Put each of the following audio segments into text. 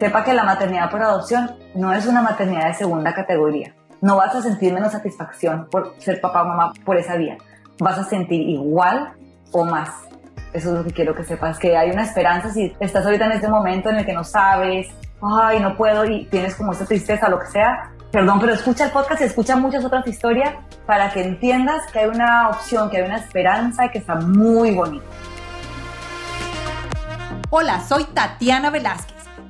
sepa que la maternidad por adopción no es una maternidad de segunda categoría. No vas a sentir menos satisfacción por ser papá o mamá por esa vía. Vas a sentir igual o más. Eso es lo que quiero que sepas, que hay una esperanza si estás ahorita en este momento en el que no sabes, ay, no puedo y tienes como esa tristeza, lo que sea. Perdón, pero escucha el podcast y escucha muchas otras historias para que entiendas que hay una opción, que hay una esperanza y que está muy bonito. Hola, soy Tatiana Velázquez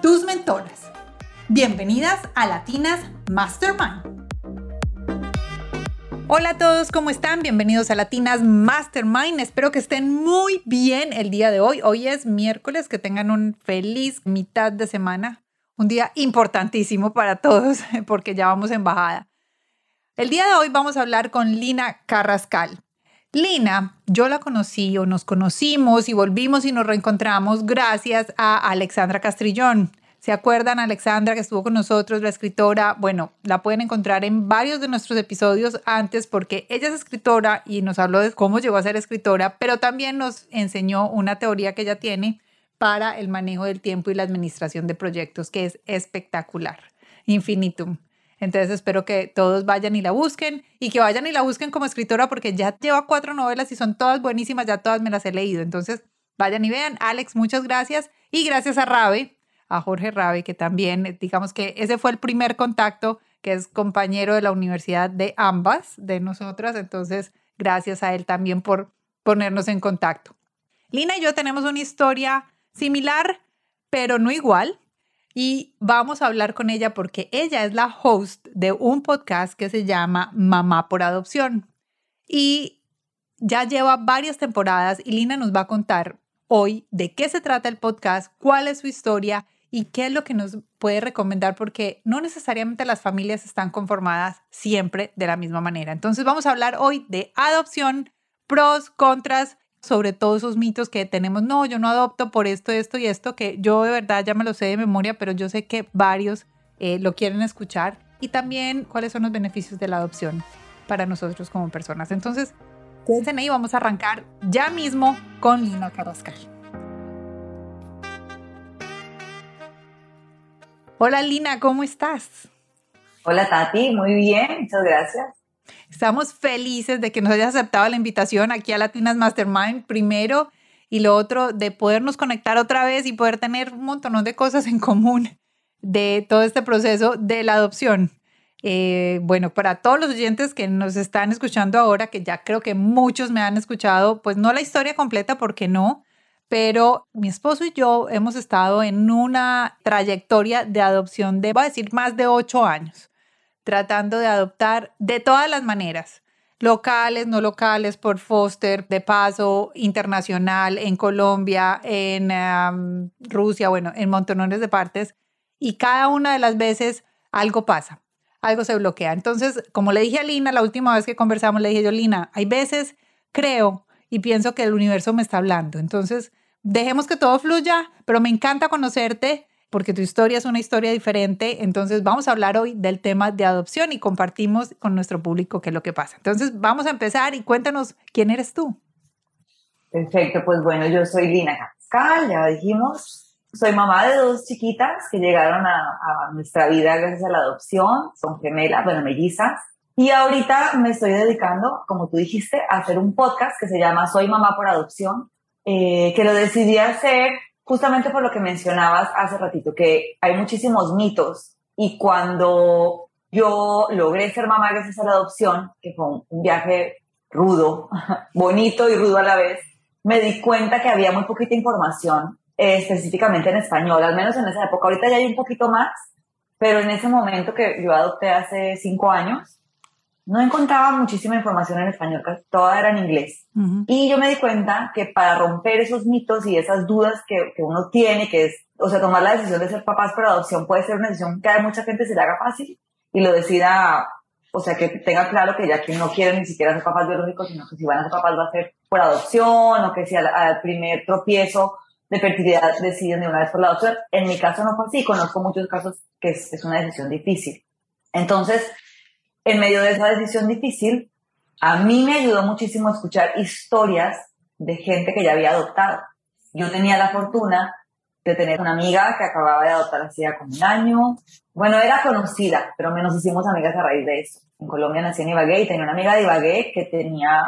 tus mentoras. Bienvenidas a Latinas Mastermind. Hola a todos, ¿cómo están? Bienvenidos a Latinas Mastermind. Espero que estén muy bien el día de hoy. Hoy es miércoles, que tengan un feliz mitad de semana. Un día importantísimo para todos porque ya vamos en bajada. El día de hoy vamos a hablar con Lina Carrascal. Lina, yo la conocí o nos conocimos y volvimos y nos reencontramos gracias a Alexandra Castrillón. ¿Se acuerdan Alexandra que estuvo con nosotros, la escritora? Bueno, la pueden encontrar en varios de nuestros episodios antes porque ella es escritora y nos habló de cómo llegó a ser escritora, pero también nos enseñó una teoría que ella tiene para el manejo del tiempo y la administración de proyectos que es espectacular. Infinitum. Entonces espero que todos vayan y la busquen y que vayan y la busquen como escritora porque ya lleva cuatro novelas y son todas buenísimas, ya todas me las he leído. Entonces vayan y vean. Alex, muchas gracias. Y gracias a Rabe, a Jorge Rabe, que también, digamos que ese fue el primer contacto, que es compañero de la universidad de ambas, de nosotras. Entonces, gracias a él también por ponernos en contacto. Lina y yo tenemos una historia similar, pero no igual y vamos a hablar con ella porque ella es la host de un podcast que se llama Mamá por Adopción. Y ya lleva varias temporadas y Lina nos va a contar hoy de qué se trata el podcast, cuál es su historia y qué es lo que nos puede recomendar porque no necesariamente las familias están conformadas siempre de la misma manera. Entonces vamos a hablar hoy de adopción, pros, contras sobre todos esos mitos que tenemos, no, yo no adopto por esto, esto y esto, que yo de verdad ya me lo sé de memoria, pero yo sé que varios eh, lo quieren escuchar. Y también cuáles son los beneficios de la adopción para nosotros como personas. Entonces, quédense ahí, vamos a arrancar ya mismo con Lina Carrascal. Hola Lina, ¿cómo estás? Hola Tati, muy bien, muchas gracias. Estamos felices de que nos hayas aceptado la invitación aquí a Latinas Mastermind primero y lo otro de podernos conectar otra vez y poder tener un montón de cosas en común de todo este proceso de la adopción. Eh, bueno, para todos los oyentes que nos están escuchando ahora, que ya creo que muchos me han escuchado, pues no la historia completa porque no, pero mi esposo y yo hemos estado en una trayectoria de adopción de, voy a decir, más de ocho años tratando de adoptar de todas las maneras, locales, no locales, por foster, de paso, internacional, en Colombia, en Rusia, bueno, en montones de partes. Y cada una de las veces algo pasa, algo se bloquea. Entonces, como le dije a Lina la última vez que conversamos, le dije yo, Lina, hay veces creo y pienso que el universo me está hablando. Entonces, dejemos que todo fluya, pero me encanta conocerte porque tu historia es una historia diferente. Entonces vamos a hablar hoy del tema de adopción y compartimos con nuestro público qué es lo que pasa. Entonces vamos a empezar y cuéntanos quién eres tú. Perfecto, pues bueno, yo soy Lina Cascal, ya dijimos. Soy mamá de dos chiquitas que llegaron a, nuestra vida gracias a la adopción. Son gemelas, bueno, mellizas. Y ahorita me estoy dedicando, como tú dijiste, a hacer un podcast que se llama Soy Mamá por Adopción, eh, que lo decidí hacer justamente por lo que mencionabas hace ratito, que hay muchísimos mitos y cuando yo logré ser mamá gracias a la adopción, que fue un viaje rudo, bonito y rudo a la vez, me di cuenta que había muy poquita información eh, específicamente en español, al menos en esa época. Ahorita ya hay un poquito más, pero en ese momento que yo adopté hace cinco años, no encontraba muchísima información en español, toda era en inglés. Y yo me di cuenta que para romper esos mitos y esas dudas que, que, uno tiene, que es o sea, tomar la decisión de ser papás por adopción puede ser una decisión que a mucha gente se le haga fácil y lo decida, o sea, que tenga claro que ya que no quieren ni siquiera ser papás biológicos, sino que si van a ser papás va a ser por adopción o que si al, primer tropiezo de fertilidad deciden de una vez por la adopción. En mi caso no fue así, conozco muchos casos que es, es una decisión difícil. Entonces, en medio de esa decisión difícil, a mí me ayudó muchísimo escuchar historias de gente que ya había adoptado. Yo tenía la fortuna de tener una amiga que acababa de adoptar hacía como un año. Bueno, era conocida, pero menos hicimos amigas a raíz de eso. En Colombia nací en Ibagué y tenía una amiga de Ibagué que tenía,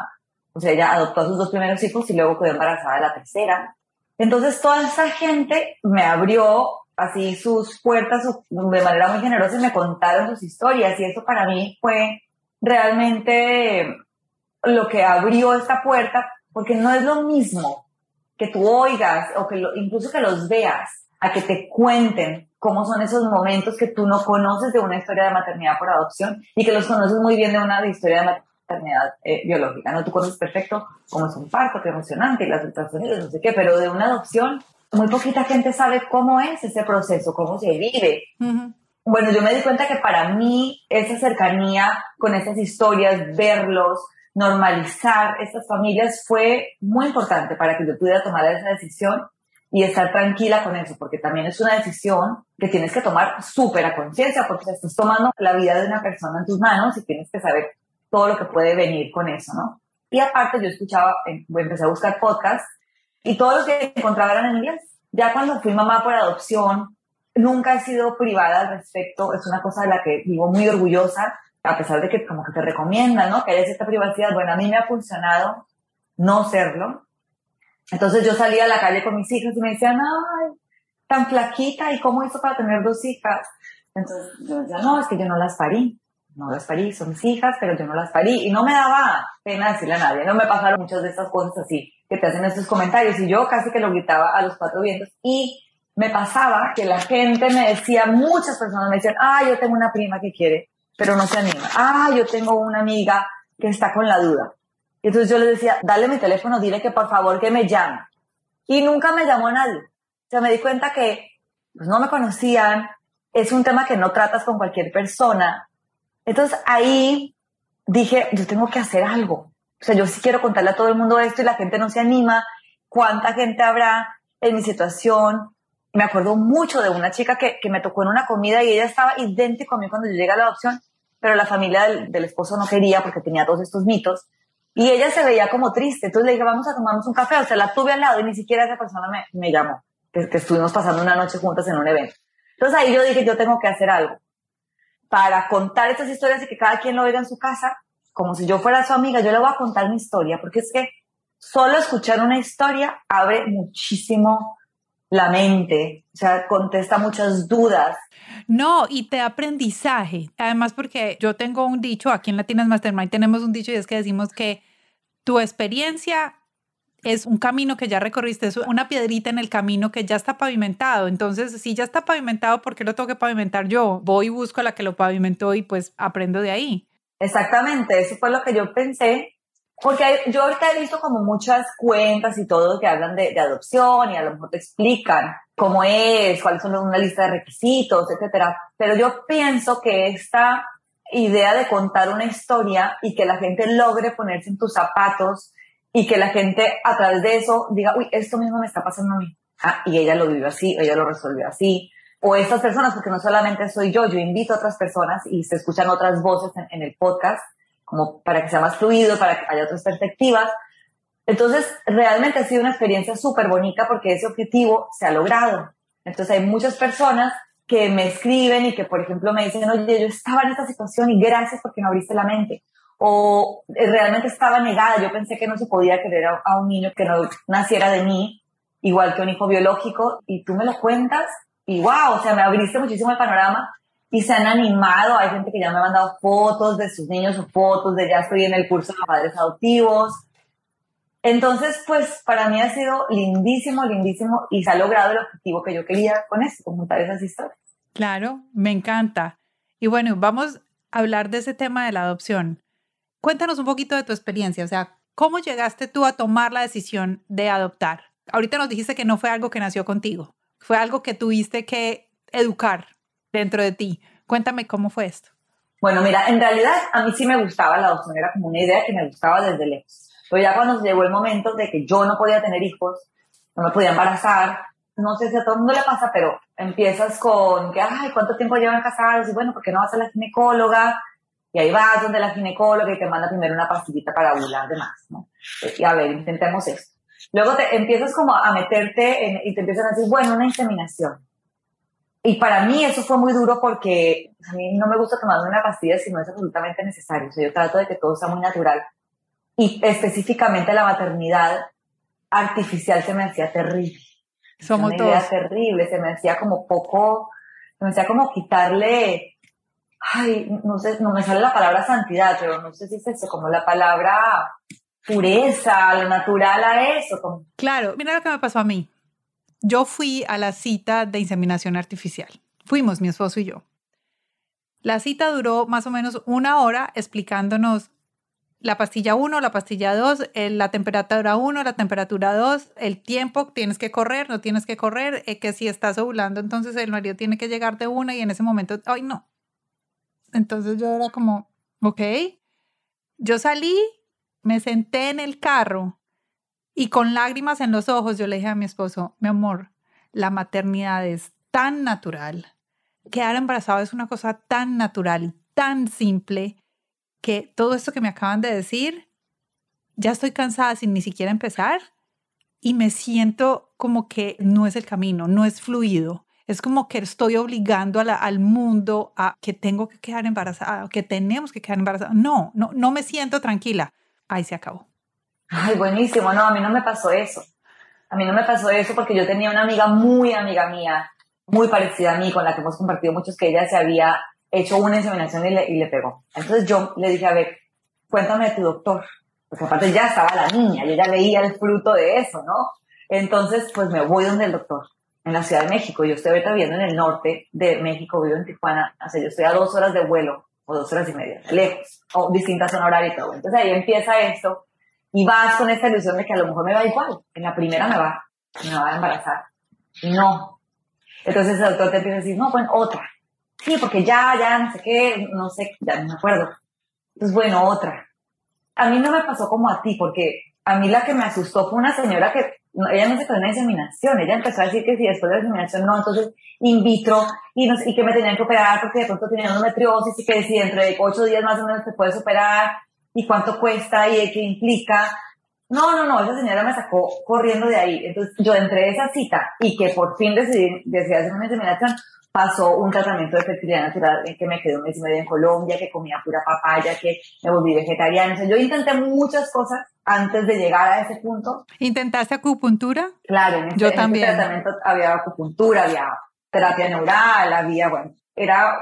o sea, ella adoptó a sus dos primeros hijos y luego quedó embarazada de la tercera. Entonces toda esa gente me abrió así sus puertas de manera muy generosa y me contaron sus historias y eso para mí fue realmente lo que abrió esta puerta porque no es lo mismo que tú oigas o que incluso que los veas, a que te cuenten cómo son esos momentos que tú no conoces de una historia de maternidad por adopción y que los conoces muy bien de una historia de maternidad eh, biológica, ¿no? Tú conoces perfecto cómo es un parto, qué emocionante, y las ultrasonidos, no sé qué, pero de una adopción muy poquita gente sabe cómo es ese proceso, cómo se vive. Bueno, yo me di cuenta que para mí esa cercanía con esas historias, verlos, normalizar estas familias fue muy importante para que yo pudiera tomar esa decisión y estar tranquila con eso, porque también es una decisión que tienes que tomar súper a conciencia, porque estás tomando la vida de una persona en tus manos y tienes que saber todo lo que puede venir con eso, ¿no? Y aparte yo escuchaba, em, empecé a buscar podcasts y todos los que encontraba eran en inglés. Ya cuando fui mamá por adopción, nunca he sido privada al respecto, es una cosa de la que vivo muy orgullosa, a pesar de que como que te recomiendan, ¿no? Que haya cierta privacidad. Bueno, a mí me ha funcionado no serlo. Entonces yo salía a la calle con mis hijas y me decían, ay, tan flaquita, ¿y cómo hizo para tener dos hijas? Entonces yo decía, no, es que yo no las parí. No las parí, son mis hijas, pero yo no las parí. Y no me daba pena decirle a nadie. No me pasaron muchas de estas cosas así que te hacen estos comentarios. Y yo casi que lo gritaba a los cuatro vientos. Y me pasaba que la gente me decía, muchas personas me decían, ah, yo tengo una prima que quiere pero no se anima. Ah, yo tengo una amiga que está con la duda. Y entonces yo le decía, dale mi teléfono, dile que por favor que me llame. Y nunca me llamó nadie. O sea, me di cuenta que pues, no me conocían, es un tema que no tratas con cualquier persona. Entonces ahí dije, yo tengo que hacer algo. O sea, yo sí quiero contarle a todo el mundo esto y la gente no se anima. ¿Cuánta gente habrá en mi situación? Me acuerdo mucho de una chica que, que me tocó en una comida y ella estaba idéntica a mí cuando yo llegué a la adopción pero la familia del, esposo no quería porque tenía todos estos mitos. Y ella se veía como triste. Entonces le dije, vamos a tomarnos un café. O sea, la tuve al lado y ni siquiera esa persona me, me llamó, que, estuvimos pasando una noche juntas en un evento. Entonces ahí yo dije, yo tengo que hacer algo para contar estas historias y que cada quien lo oiga en su casa, como si yo fuera su amiga. Yo le voy a contar mi historia, porque es que solo escuchar una historia abre muchísimo la mente, o sea, contesta muchas dudas. No, y te aprendizaje. Además, porque yo tengo un dicho, aquí en Latinas Mastermind tenemos un dicho y es que decimos que tu experiencia es un camino que ya recorriste, es una piedrita en el camino que ya está pavimentado. Entonces, si ya está pavimentado, ¿por qué lo tengo que pavimentar yo? Voy y busco a la que lo pavimentó y pues aprendo de ahí. Exactamente, eso fue lo que yo pensé porque yo ahorita he visto como muchas cuentas y todo que hablan de, adopción y a lo mejor te explican cómo es, cuáles son una lista de requisitos, etcétera. Pero yo pienso que esta idea de contar una historia y que la gente logre ponerse en tus zapatos y que la gente a través de eso diga, uy, esto mismo me está pasando a mí. Ah, y ella lo vivió así, ella lo resolvió así. O estas personas, porque no solamente soy yo, yo invito a otras personas y se escuchan otras voces en el podcast como para que sea más fluido, para que haya otras perspectivas. Entonces, realmente ha sido una experiencia súper bonita porque ese objetivo se ha logrado. Entonces, hay muchas personas que me escriben y que, por ejemplo, me dicen, oye, yo estaba en esta situación y gracias porque me abriste la mente. O eh, realmente estaba negada, yo pensé que no se podía querer a, a un niño que no naciera de mí, igual que un hijo biológico, y tú me lo cuentas y wow, o sea, me abriste muchísimo el panorama y se han animado. Hay gente que ya me ha mandado fotos de sus niños o fotos de ya estoy en el curso de padres adoptivos. Entonces, pues para mí ha sido lindísimo, lindísimo y se ha logrado el objetivo que yo quería con esto, contar esas historias. Claro, me encanta. Y bueno, vamos a hablar de ese tema de la adopción. Cuéntanos un poquito de tu experiencia, o sea, ¿cómo llegaste tú a tomar la decisión de adoptar? Ahorita nos dijiste que no fue algo que nació contigo, Fue algo que tuviste que educar dentro de ti. Cuéntame cómo fue esto. Bueno, mira, en realidad a mí sí me gustaba la adopción, era como una idea que me gustaba desde lejos. Pero ya cuando llegó el momento de que yo no podía tener hijos, no me podía embarazar, no sé si a todo el mundo le pasa, pero empiezas con que, ay, ¿cuánto tiempo llevan casados? Y bueno, ¿por qué no vas a la ginecóloga? Y ahí vas donde la ginecóloga y te manda primero una pastillita para ovular demás, ¿no? Y a ver, intentemos esto. Luego te empiezas como a meterte en, y te empiezan a decir, bueno, una inseminación. Y para mí eso fue muy duro porque a mí no me gusta tomarme una pastilla si no es absolutamente necesario. O sea, yo trato de que todo sea muy natural. Y específicamente la maternidad artificial se me hacía terrible. Somos una idea terrible, se me hacía como poco, se me hacía como quitarle, ay, no sé, no me sale la palabra santidad, pero no sé si es eso, como la palabra pureza, lo natural a eso. Claro, mira lo que me pasó a mí. Yo fui a la cita de inseminación artificial. Fuimos mi esposo y yo. La cita duró más o menos una hora explicándonos la pastilla 1, la pastilla 2, la temperatura 1, la temperatura 2, el tiempo, tienes que correr, no tienes que correr, eh, que si estás ovulando, entonces el marido tiene que llegar de una y en ese momento, ay no. Entonces yo era como, ok, yo salí, me senté en el carro y con lágrimas en los ojos yo le dije a mi esposo, mi amor, la maternidad es tan natural, quedar embarazado es una cosa tan natural y tan simple que todo esto que me acaban de decir, ya estoy cansada sin ni siquiera empezar y me siento como que no es el camino, no es fluido. Es como que estoy obligando al mundo a que tengo que quedar embarazada, que tenemos que quedar embarazada. No, no, no me siento tranquila. Ahí se acabó. Ay, buenísimo. No, a mí no me pasó eso. A mí no me pasó eso porque yo tenía una amiga muy amiga mía, muy parecida a mí, con la que hemos compartido muchos, que ella se había hecho una inseminación y le, y le pegó. Entonces yo le dije, a ver, cuéntame de tu doctor. Porque aparte ya estaba la niña, y ella veía el fruto de eso, ¿no? Entonces, pues me voy donde el doctor, en la Ciudad de México. Yo estoy ahorita viviendo en el norte de México, vivo en Tijuana. O sea, yo estoy a dos horas de vuelo, o dos horas y media, lejos, o distintas zona horaria y todo. Entonces ahí empieza esto, y vas con esta ilusión de que a lo mejor me va igual. En la primera me va, me va a embarazar. No. Entonces el doctor te empieza a decir, no, pues otra sí, porque ya, ya, no sé qué, no sé, ya no me acuerdo. Entonces, bueno, otra. A mí no me pasó como a ti, porque a mí la que me asustó fue una señora que, ella no se quedó en la inseminación, ella empezó a decir que si después de la inseminación no, entonces in vitro, y, no, y que me tenían que operar porque de pronto tenía endometriosis y que si dentro de ocho días más o menos te puedes operar, y cuánto cuesta y qué implica. No, no, no, esa señora me sacó corriendo de ahí. Entonces yo entré esa cita y que por fin decidí, decidí hacer una inseminación, pasó un tratamiento de fertilidad natural en que me quedé un mes y medio en Colombia, que comía pura papaya, que me volví vegetariana. yo intenté muchas cosas antes de llegar a ese punto. ¿Intentaste acupuntura? Claro, en yo también. tratamiento había acupuntura, había terapia neural, había, bueno, era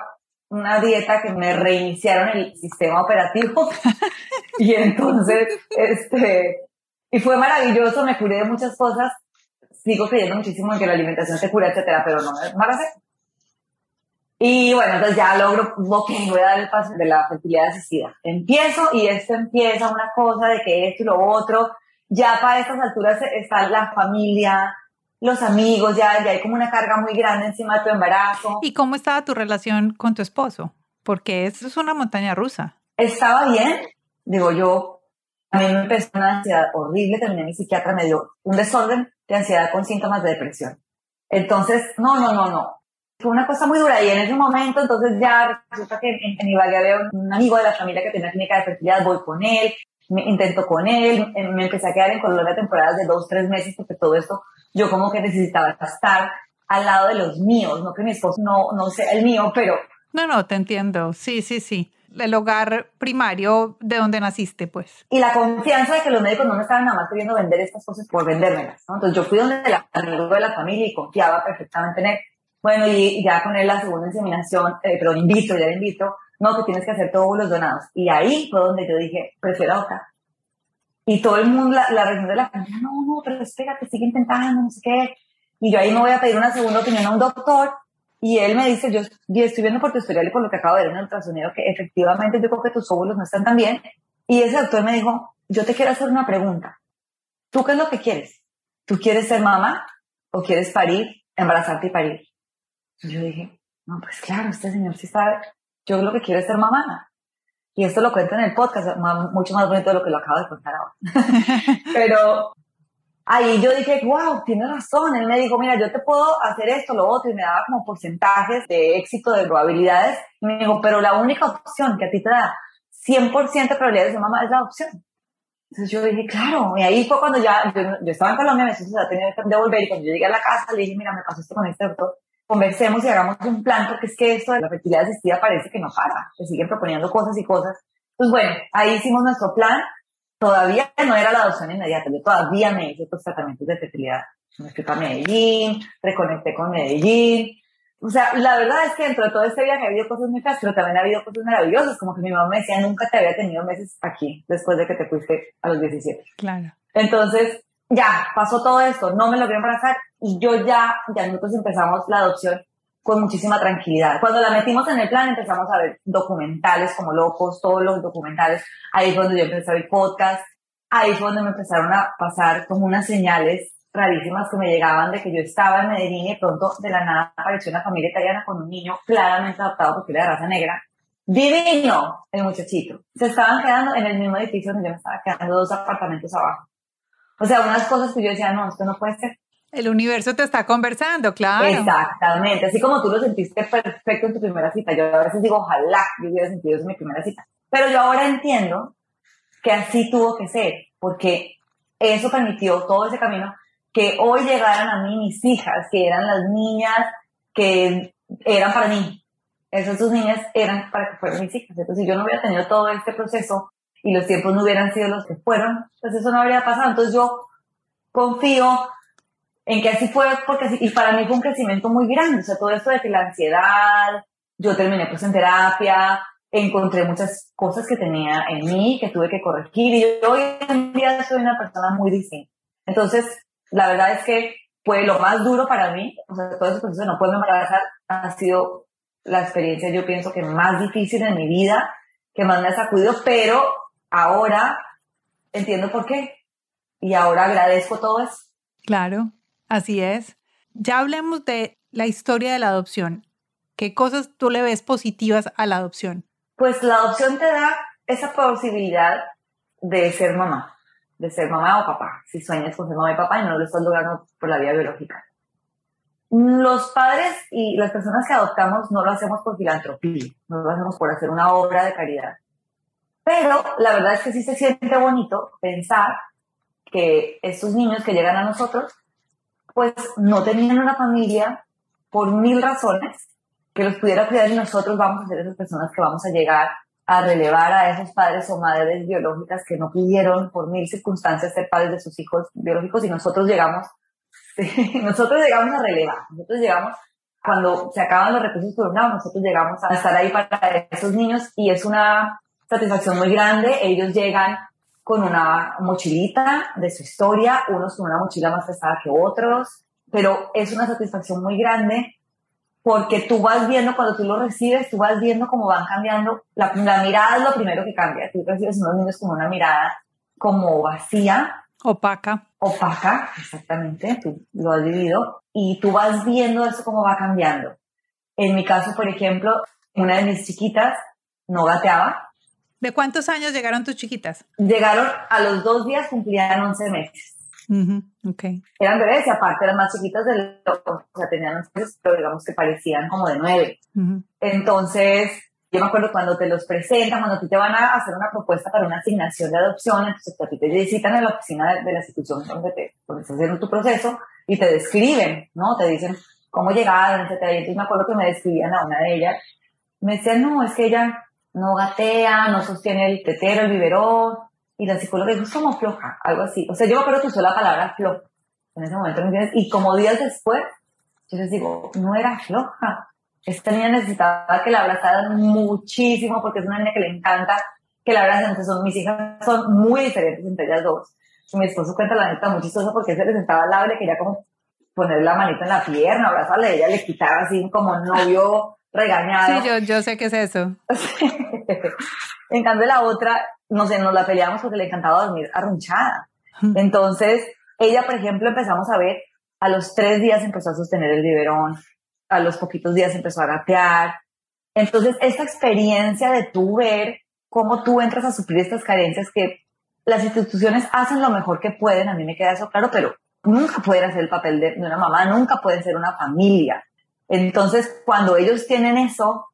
una dieta que me reiniciaron el sistema operativo y entonces, este, y fue maravilloso, me curé de muchas cosas, sigo creyendo muchísimo en que la alimentación te cura, etcétera, pero no me. Y bueno, entonces ya logro, ok, voy a dar el paso de la fertilidad asistida. Empiezo y esto empieza una cosa de que esto y lo otro. Ya para estas alturas está la familia, los amigos, ya, ya hay como una carga muy grande encima de tu embarazo. ¿Y cómo estaba tu relación con tu esposo? Porque eso es una montaña rusa. Estaba bien, digo yo, a mí me empezó una ansiedad horrible, terminé mi psiquiatra, me dio un desorden de ansiedad con síntomas de depresión. Entonces, no, no, no, no, fue una cosa muy dura y en ese momento entonces ya resulta que en, en Ibagué había un amigo de la familia que tenía clínica de fertilidad, voy con él, me intento con él, eh, me empecé a quedar en Colombia temporadas de dos, tres meses porque todo esto yo como que necesitaba estar al lado de los míos, no que mi esposo no, no sea el mío, pero... No, no, te entiendo, sí, sí, sí. El hogar primario de donde naciste, pues. Y la confianza de que los médicos no me estaban nada más queriendo vender estas cosas por vendérmelas, ¿no? Entonces yo fui donde el amigo de la familia y confiaba perfectamente en él bueno, y ya con él la segunda inseminación, eh, invito, ya le invito, no, que tienes que hacer todos los donados. Y ahí fue donde yo dije, prefiero acá. Y todo el mundo, la, la de la familia, no, no, pero espérate, sigue intentando, no sé qué. Y yo ahí me voy a pedir una segunda opinión a un doctor. Y él me dice, yo, estoy viendo por tu historial y por lo que acabo de ver en el ultrasonido que efectivamente yo creo que tus óvulos no están tan bien. Y ese doctor me dijo, yo te quiero hacer una pregunta. ¿Tú qué es lo que quieres? ¿Tú quieres ser mamá o quieres parir embarazarte y parir. Yo dije, no, pues claro, este señor sí sabe, yo lo que quiero es ser mamá. Y esto lo cuento en el podcast, mucho más bonito de lo que lo acabo de contar ahora. Pero ahí yo dije, wow, tiene razón. Él me dijo, mira, yo te puedo hacer esto, lo otro, y me daba como porcentajes de éxito, de probabilidades. Y me dijo, pero la única opción que a ti te da 100% de probabilidades de mamá es la opción. Entonces yo dije, claro, y ahí fue cuando ya, yo, estaba en Colombia, me tenía que devolver, y cuando yo llegué a la casa le dije, mira, me pasó esto con este doctor, conversemos y hagamos un plan, porque es que esto de la fertilidad asistida parece que no para, se siguen proponiendo cosas y cosas. Pues bueno, ahí hicimos nuestro plan, todavía no era la adopción inmediata, yo todavía me hice los tratamientos de fertilidad. Me fui para Medellín, reconecté con Medellín, o sea, la verdad es que dentro de todo este viaje ha habido cosas muy feas, pero también ha habido cosas maravillosas, como que mi mamá me decía, nunca te había tenido meses aquí, después de que te fuiste a los 17. Claro. Entonces, ya, pasó todo esto, no me logré embarazar, y yo ya, ya nosotros empezamos la adopción con muchísima tranquilidad. Cuando la metimos en el plan, empezamos a ver documentales como locos, todos los documentales, ahí fue donde yo empecé a ver podcast, ahí fue donde me empezaron a pasar como unas señales rarísimas que me llegaban de que yo estaba en Medellín y pronto de la nada apareció una familia italiana con un niño claramente adoptado porque era de raza negra. Divino el muchachito. Se estaban quedando en el mismo edificio donde yo me estaba quedando dos apartamentos abajo. O sea, unas cosas que yo decía, no, esto no puede ser. El universo te está conversando, claro. Exactamente, así como tú lo sentiste perfecto en tu primera cita. Yo a veces digo, ojalá yo hubiera sentido eso en mi primera cita. Pero yo ahora entiendo que así tuvo que ser, porque eso permitió todo ese camino que hoy llegaran a mí mis hijas, que eran las niñas que eran para mí. Esas dos niñas eran para que fueran mis hijas. Entonces, si yo no hubiera tenido todo este proceso y los tiempos no hubieran sido los que fueron, pues eso no habría pasado. Entonces, yo confío en que así fue, porque así, y para mí fue un crecimiento muy grande. O sea, todo esto de que la ansiedad, yo terminé pues en terapia, encontré muchas cosas que tenía en mí, que tuve que corregir, y yo hoy en día soy una persona muy distinta. Entonces, la verdad es que fue lo más duro para mí, o sea, todo ese proceso de no poderme embarazar ha sido la experiencia, yo pienso que más difícil en mi vida, que más me ha sacudido, pero ahora entiendo por qué. Y ahora agradezco todo eso. Claro, así es. Ya hablemos de la historia de la adopción. ¿Qué cosas tú le ves positivas a la adopción? Pues la adopción te da esa posibilidad de ser mamá de ser mamá o papá, si sueñas con ser mamá y papá y no lo estás logrando por la vía biológica. Los padres y las personas que adoptamos no lo hacemos por filantropía, no lo hacemos por hacer una obra de caridad. Pero la verdad es que sí se siente bonito pensar que estos niños que llegan a nosotros, pues no tenían una familia por mil razones que los pudiera cuidar y nosotros vamos a ser esas personas que vamos a llegar a relevar a esos padres o madres biológicas que no pudieron por mil circunstancias ser padres de sus hijos biológicos y nosotros llegamos, nosotros llegamos a relevar, nosotros llegamos cuando se acaban los recursos por un lado, nosotros llegamos a estar ahí para esos niños y es una satisfacción muy grande. Ellos llegan con una mochilita de su historia, unos con una mochila más pesada que otros, pero es una satisfacción muy grande porque tú vas viendo, cuando tú lo recibes, tú vas viendo cómo van cambiando. La, mirada es lo primero que cambia. Tú recibes unos niños con una mirada como vacía. Opaca. Opaca, exactamente, tú lo has vivido. Y tú vas viendo eso cómo va cambiando. En mi caso, por ejemplo, una de mis chiquitas no gateaba. ¿De cuántos años llegaron tus chiquitas? Llegaron a los dos días, cumplían 11 meses okay. Eran bebés y aparte eran más chiquitas de lo, o sea, tenían pero digamos que parecían como de nueve. Entonces, yo me acuerdo cuando te los presentan, cuando te van a hacer una propuesta para una asignación de adopción, entonces a ti te visitan en la oficina de, la institución donde, te, donde estás haciendo tu proceso y te describen, ¿no? Te dicen cómo llegaron, etc. Y entonces me acuerdo que me describían a una de ellas. Me decían, no, es que ella no gatea, no sostiene el tetero, el biberón, y la psicóloga dijo, es como floja, algo así. O sea, yo me acuerdo que usó la palabra floja en ese momento, ¿me entiendes? Y como días después, yo les digo, no era floja. Esta niña necesitaba que la abrazaran muchísimo porque es una niña que le encanta que la abracen. Entonces, son, mis hijas son muy diferentes entre ellas dos. Mi esposo cuenta la neta muy chistosa porque se le sentaba al lado quería como poner la manita en la pierna, abrazarle, ella le quitaba así como novio regañado. Sí, yo, yo sé qué es eso. en cambio, la otra, no sé, nos la peleamos porque le encantaba dormir arrunchada. Entonces, ella, por ejemplo, empezamos a ver A los tres días empezó a sostener el biberón, a los poquitos días empezó a gatear. Entonces, esta experiencia de tú ver cómo tú entras a suplir estas carencias que las instituciones hacen lo mejor que pueden, a mí me queda eso claro, pero nunca pueden hacer el papel de, una mamá, nunca pueden ser una familia. Entonces, cuando ellos tienen eso,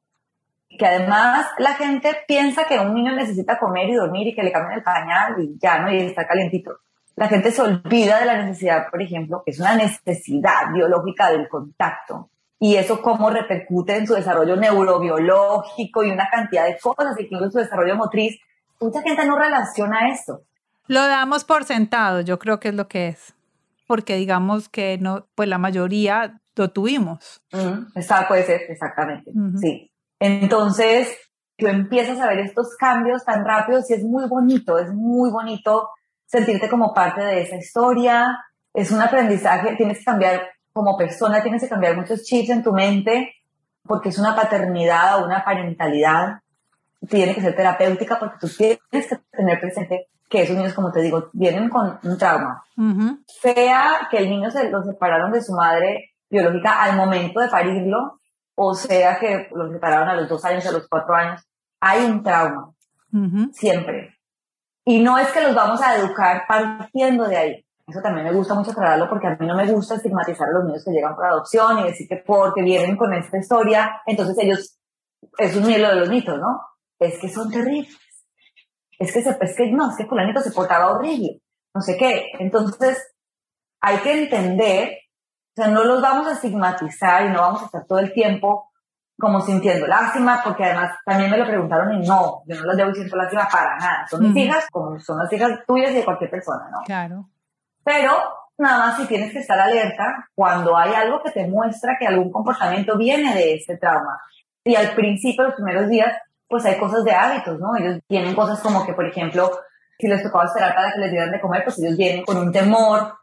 que además la gente piensa que un niño necesita comer y dormir y que le cambien el pañal y ya, ¿no? Y está calentito. La gente se olvida de la necesidad, por ejemplo, que es una necesidad biológica del contacto. Y eso cómo repercute en su desarrollo neurobiológico y una cantidad de cosas, incluso en su desarrollo motriz. Mucha gente no relaciona esto. Lo damos por sentado, yo creo que es lo que es. Porque digamos que no, pues la mayoría lo tuvimos. puede ser, exactamente. Sí. Entonces, tú empiezas a ver estos cambios tan rápidos y es muy bonito, es muy bonito sentirte como parte de esa historia. Es un aprendizaje, tienes que cambiar como persona, tienes que cambiar muchos chips en tu mente porque es una paternidad o una parentalidad. Tiene que ser terapéutica porque tú tienes que tener presente que esos niños, como te digo, vienen con un trauma. Sea que el niño se lo separaron de su madre biológica al momento de parirlo, o sea que lo separaron a los dos años, a los cuatro años, hay un trauma, siempre. Y no es que los vamos a educar partiendo de ahí. Eso también me gusta mucho aclararlo porque a mí no me gusta estigmatizar a los niños que llegan por adopción y decir que porque vienen con esta historia, entonces ellos, es un mielo de los mitos, ¿no? Es que son terribles. Es que, se, es que no, es que fulanito se portaba horrible. No sé qué. Entonces, hay que entender o sea, no los vamos a estigmatizar y no vamos a estar todo el tiempo como sintiendo lástima, porque además también me lo preguntaron y no, yo no las debo sintiendo lástima para nada. Son mis hijas como son las hijas tuyas y de cualquier persona, ¿no? Claro. Pero nada más si tienes que estar alerta cuando hay algo que te muestra que algún comportamiento viene de este trauma. Y al principio, los primeros días, pues hay cosas de hábitos, ¿no? Ellos tienen cosas como que, por ejemplo, si les tocaba esperar para que les dieran de comer, pues ellos vienen con un temor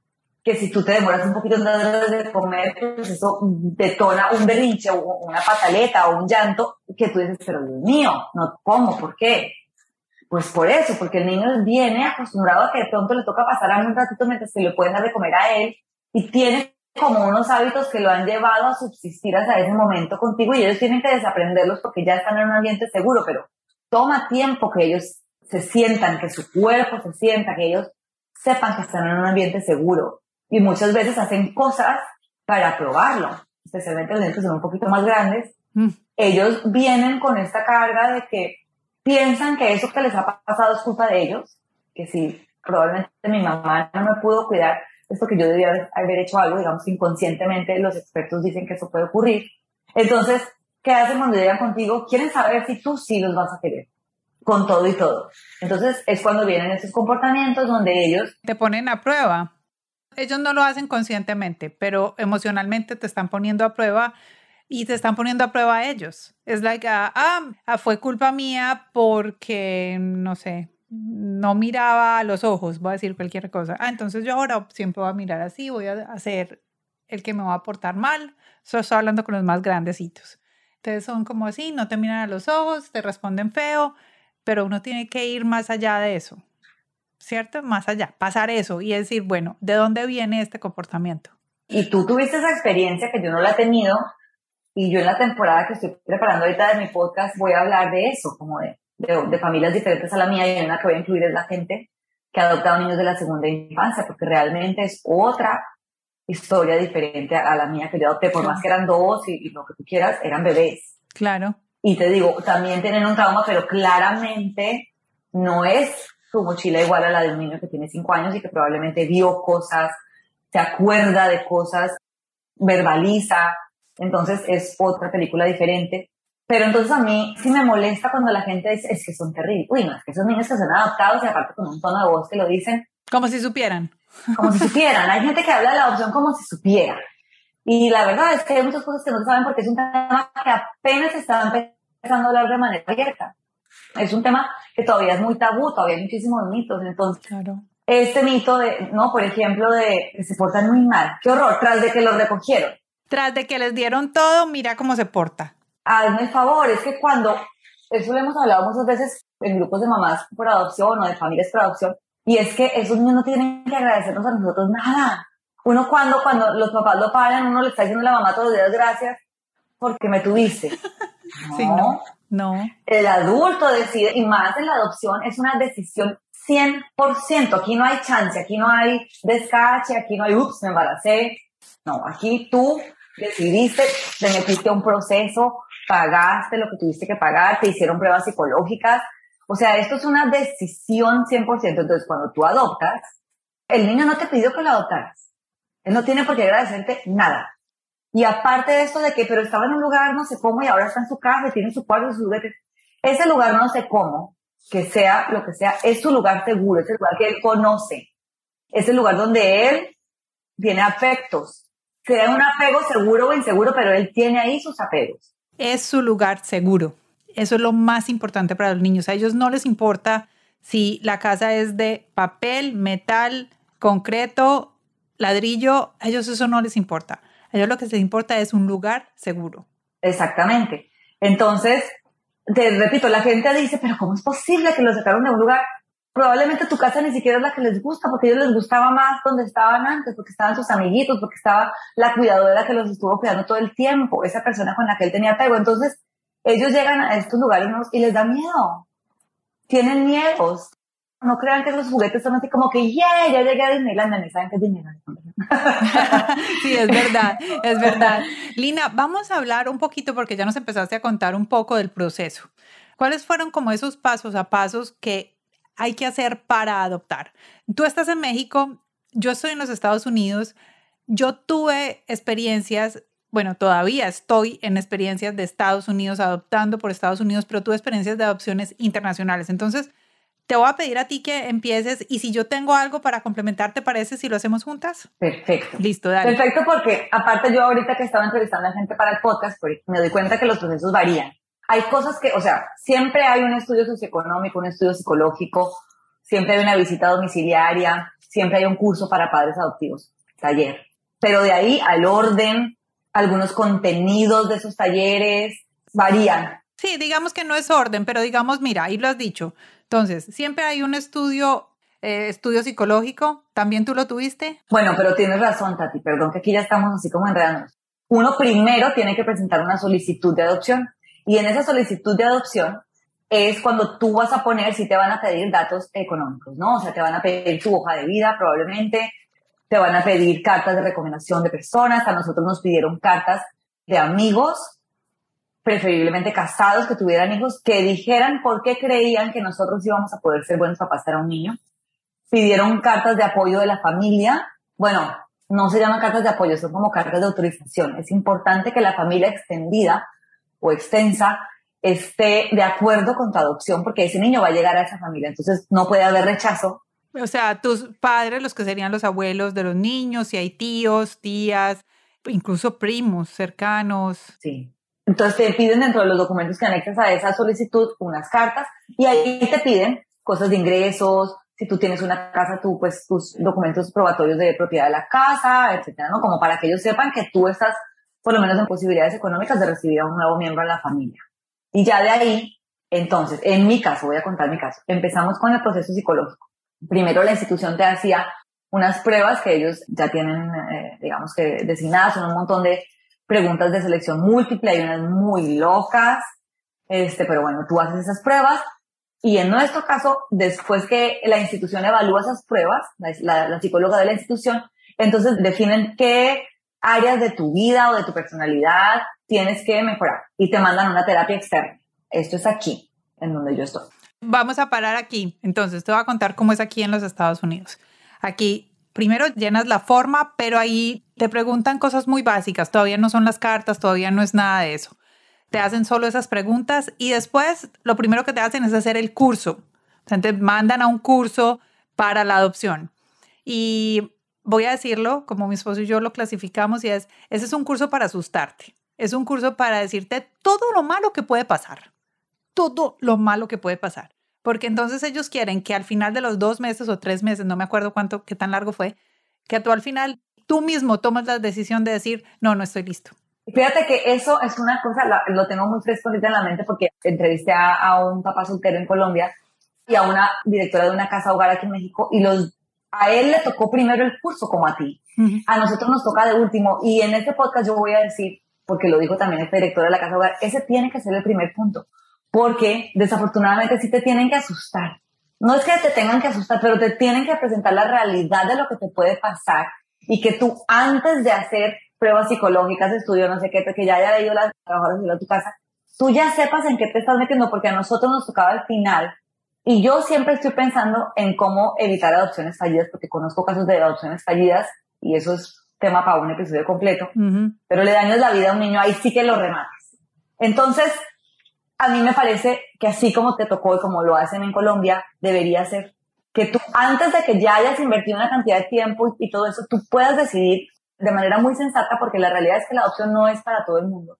que si tú te demoras un poquito de comer, pues eso detona un berrinche o una pataleta o un llanto que tú dices, pero Dios mío, no como, ¿por qué? Pues por eso, porque el niño viene acostumbrado a que de pronto le toca pasar a un ratito mientras que le pueden dar de comer a él y tiene como unos hábitos que lo han llevado a subsistir hasta ese momento contigo y ellos tienen que desaprenderlos porque ya están en un ambiente seguro, pero toma tiempo que ellos se sientan, que su cuerpo se sienta, que ellos sepan que están en un ambiente seguro y muchas veces hacen cosas para probarlo, especialmente los niños que son un poquito más grandes. Mm. Ellos vienen con esta carga de que piensan que eso que les ha pasado es culpa de ellos, que si probablemente mi mamá no me pudo cuidar, es porque yo debía haber hecho algo, digamos, inconscientemente los expertos dicen que eso puede ocurrir. Entonces, ¿qué hacen cuando llegan contigo? Quieren saber si tú sí los vas a querer, con todo y todo. Entonces, es cuando vienen esos comportamientos donde ellos... Te ponen a prueba ellos no lo hacen conscientemente, pero emocionalmente te están poniendo a prueba y te están poniendo a prueba a ellos. Es like, ah, ah, fue culpa mía porque, no sé, no miraba a los ojos, voy a decir cualquier cosa. Ah, entonces yo ahora siempre voy a mirar así, voy a hacer el que me va a portar mal. Eso estoy hablando con los más grandecitos. Entonces son como así, no te miran a los ojos, te responden feo, pero uno tiene que ir más allá de eso. ¿Cierto? Más allá, pasar eso y decir, bueno, ¿de dónde viene este comportamiento? Y tú tuviste esa experiencia que yo no la he tenido y yo en la temporada que estoy preparando ahorita de mi podcast voy a hablar de eso, como de, de, familias diferentes a la mía y en la que voy a incluir es la gente que ha adoptado niños de la segunda infancia, porque realmente es otra historia diferente a la mía que yo adopté, por más que eran dos y, y lo que tú quieras, eran bebés. Claro. Y te digo, también tienen un trauma, pero claramente no es su mochila igual a la de un niño que tiene cinco años y que probablemente vio cosas, se acuerda de cosas, verbaliza. Entonces es otra película diferente. Pero entonces a mí sí me molesta cuando la gente dice, es que son terribles. Uy, no, es que esos niños que son adoptados y aparte con un tono de voz que lo dicen. Como si supieran. Como si supieran. Hay gente que habla de la adopción como si supiera. Y la verdad es que hay muchas cosas que no se saben porque es un tema que apenas está empezando a hablar de manera abierta. Es un tema que todavía es muy tabú, todavía hay muchísimos mitos. Entonces, claro. este mito de, no, por ejemplo, de que se portan muy mal. Qué horror, tras de que los recogieron. Tras de que les dieron todo, mira cómo se porta. Hazme el favor, es que cuando, eso lo hemos hablado muchas veces en grupos de mamás por adopción o de familias por adopción, y es que esos niños no tienen que agradecernos a nosotros nada. Uno cuando, cuando los papás lo pagan, uno le está diciendo a la mamá todos los días gracias porque me tuviste. Sí, no, no. El adulto decide, y más en la adopción, es una decisión 100%. Aquí no hay chance, aquí no hay descache, aquí no hay, ups, me embaracé. No, aquí tú decidiste, te metiste a un proceso, pagaste lo que tuviste que pagar, te hicieron pruebas psicológicas. O sea, esto es una decisión 100%. Entonces, cuando tú adoptas, el niño no te pidió que lo adoptaras. Él no tiene por qué agradecerte nada. Y aparte de esto de que, pero estaba en un lugar no sé cómo y ahora está en su casa y tiene su cuarto, su juguete. Ese lugar no sé cómo, que sea lo que sea, es su lugar seguro, es el lugar que él conoce. Es el lugar donde él tiene afectos. Sea un apego seguro o inseguro, pero él tiene ahí sus apegos. Es su lugar seguro. Eso es lo más importante para los niños. A ellos no les importa si la casa es de papel, metal, concreto, ladrillo. A ellos eso no les importa. A ellos lo que les importa es un lugar seguro. Exactamente. Entonces, te repito, la gente dice, pero ¿cómo es posible que lo sacaron de un lugar? Probablemente tu casa ni siquiera es la que les gusta, porque ellos les gustaba más donde estaban antes, porque estaban sus amiguitos, porque estaba la cuidadora que los estuvo cuidando todo el tiempo, esa persona con la que él tenía apego. Entonces, ellos llegan a estos lugares y les da miedo. Tienen miedos. No crean que esos juguetes son así como que, yeah, ya llegué a Disneyland, ni saben que es Disneyland. sí, es verdad, es verdad. Lina, vamos a hablar un poquito porque ya nos empezaste a contar un poco del proceso. ¿Cuáles fueron como esos pasos a pasos que hay que hacer para adoptar? Tú estás en México, yo estoy en los Estados Unidos, yo tuve experiencias bueno, todavía estoy en experiencias de Estados Unidos, adoptando por Estados Unidos, pero tuve experiencias de adopciones internacionales. Entonces, te voy a pedir a ti que empieces y si yo tengo algo para complementar, ¿te parece si lo hacemos juntas? Perfecto. Listo, dale. Perfecto porque aparte yo ahorita que estaba entrevistando a gente para el podcast, me doy cuenta que los procesos varían. Hay cosas que, o sea, siempre hay un estudio socioeconómico, un estudio psicológico, siempre hay una visita domiciliaria, siempre hay un curso para padres adoptivos, taller. Pero de ahí al orden, algunos contenidos de esos talleres varían. Sí, digamos que no es orden, pero digamos, mira, ahí lo has dicho. Entonces, siempre hay un estudio, eh, estudio psicológico. ¿También tú lo tuviste? Bueno, pero tienes razón, Tati. Perdón que aquí ya estamos así como enredándonos. Uno primero tiene que presentar una solicitud de adopción. Y en esa solicitud de adopción es cuando tú vas a poner si te van a pedir datos económicos, ¿no? O sea, te van a pedir tu hoja de vida probablemente, te van a pedir cartas de recomendación de personas. A nosotros nos pidieron cartas de amigos preferiblemente casados, que tuvieran hijos, que dijeran por qué creían que nosotros íbamos a poder ser buenos papás para un niño. Pidieron cartas de apoyo de la familia. Bueno, no se llaman cartas de apoyo, son como cartas de autorización. Es importante que la familia extendida o extensa esté de acuerdo con tu adopción porque ese niño va a llegar a esa familia. Entonces no puede haber rechazo. O sea, tus padres, los que serían los abuelos de los niños, si hay tíos, tías, incluso primos cercanos. Sí. Entonces te piden dentro de los documentos que anexas a esa solicitud unas cartas y ahí te piden cosas de ingresos, si tú tienes una casa, tú pues tus documentos probatorios de propiedad de la casa, etcétera, ¿no? Como para que ellos sepan que tú estás por lo menos en posibilidades económicas de recibir a un nuevo miembro en la familia. Y ya de ahí, entonces, en mi caso, voy a contar mi caso, empezamos con el proceso psicológico. Primero la institución te hacía unas pruebas que ellos ya tienen, eh, digamos que designadas, son un montón de preguntas de selección múltiple, hay unas muy locas, este, pero bueno, tú haces esas pruebas y en nuestro caso, después que la institución evalúa esas pruebas, la, la, psicóloga de la institución, entonces definen qué áreas de tu vida o de tu personalidad tienes que mejorar y te mandan una terapia externa. Esto es aquí, en donde yo estoy. Vamos a parar aquí. Entonces, te voy a contar cómo es aquí en los Estados Unidos. Aquí primero llenas la forma, pero ahí te preguntan cosas muy básicas. Todavía no son las cartas, todavía no es nada de eso. Te hacen solo esas preguntas y después lo primero que te hacen es hacer el curso. O sea, te mandan a un curso para la adopción. Y voy a decirlo, como mi esposo y yo lo clasificamos, y es, ese es un curso para asustarte. Es un curso para decirte todo lo malo que puede pasar. Todo lo malo que puede pasar porque entonces ellos quieren que al final de los dos meses o tres meses, no me acuerdo cuánto, qué tan largo fue, que tú al final tú mismo tomas la decisión de decir, no, no estoy listo. Fíjate que eso es una cosa, lo tengo muy fresco ahorita en la mente porque entrevisté a, un papá soltero en Colombia y a una directora de una casa hogar aquí en México y los a él le tocó primero el curso como a ti. A nosotros nos toca de último. Y en este podcast yo voy a decir, porque lo dijo también este director de la Casa Hogar, ese tiene que ser el primer punto. Porque desafortunadamente sí te tienen que asustar. No es que te tengan que asustar, pero te tienen que presentar la realidad de lo que te puede pasar y que tú antes de hacer pruebas psicológicas, estudio, no sé qué, que ya haya leído las trabajadoras de tu casa, tú ya sepas en qué te estás metiendo, porque a nosotros nos tocaba al final y yo siempre estoy pensando en cómo evitar adopciones fallidas, porque conozco casos de adopciones fallidas y eso es tema para un episodio completo, pero le dañas la vida a un niño, ahí sí que lo rematas. Entonces, a mí me parece que así como te tocó y como lo hacen en Colombia, debería ser que tú, antes de que ya hayas invertido una cantidad de tiempo y, todo eso, tú puedas decidir de manera muy sensata, porque la realidad es que la adopción no es para todo el mundo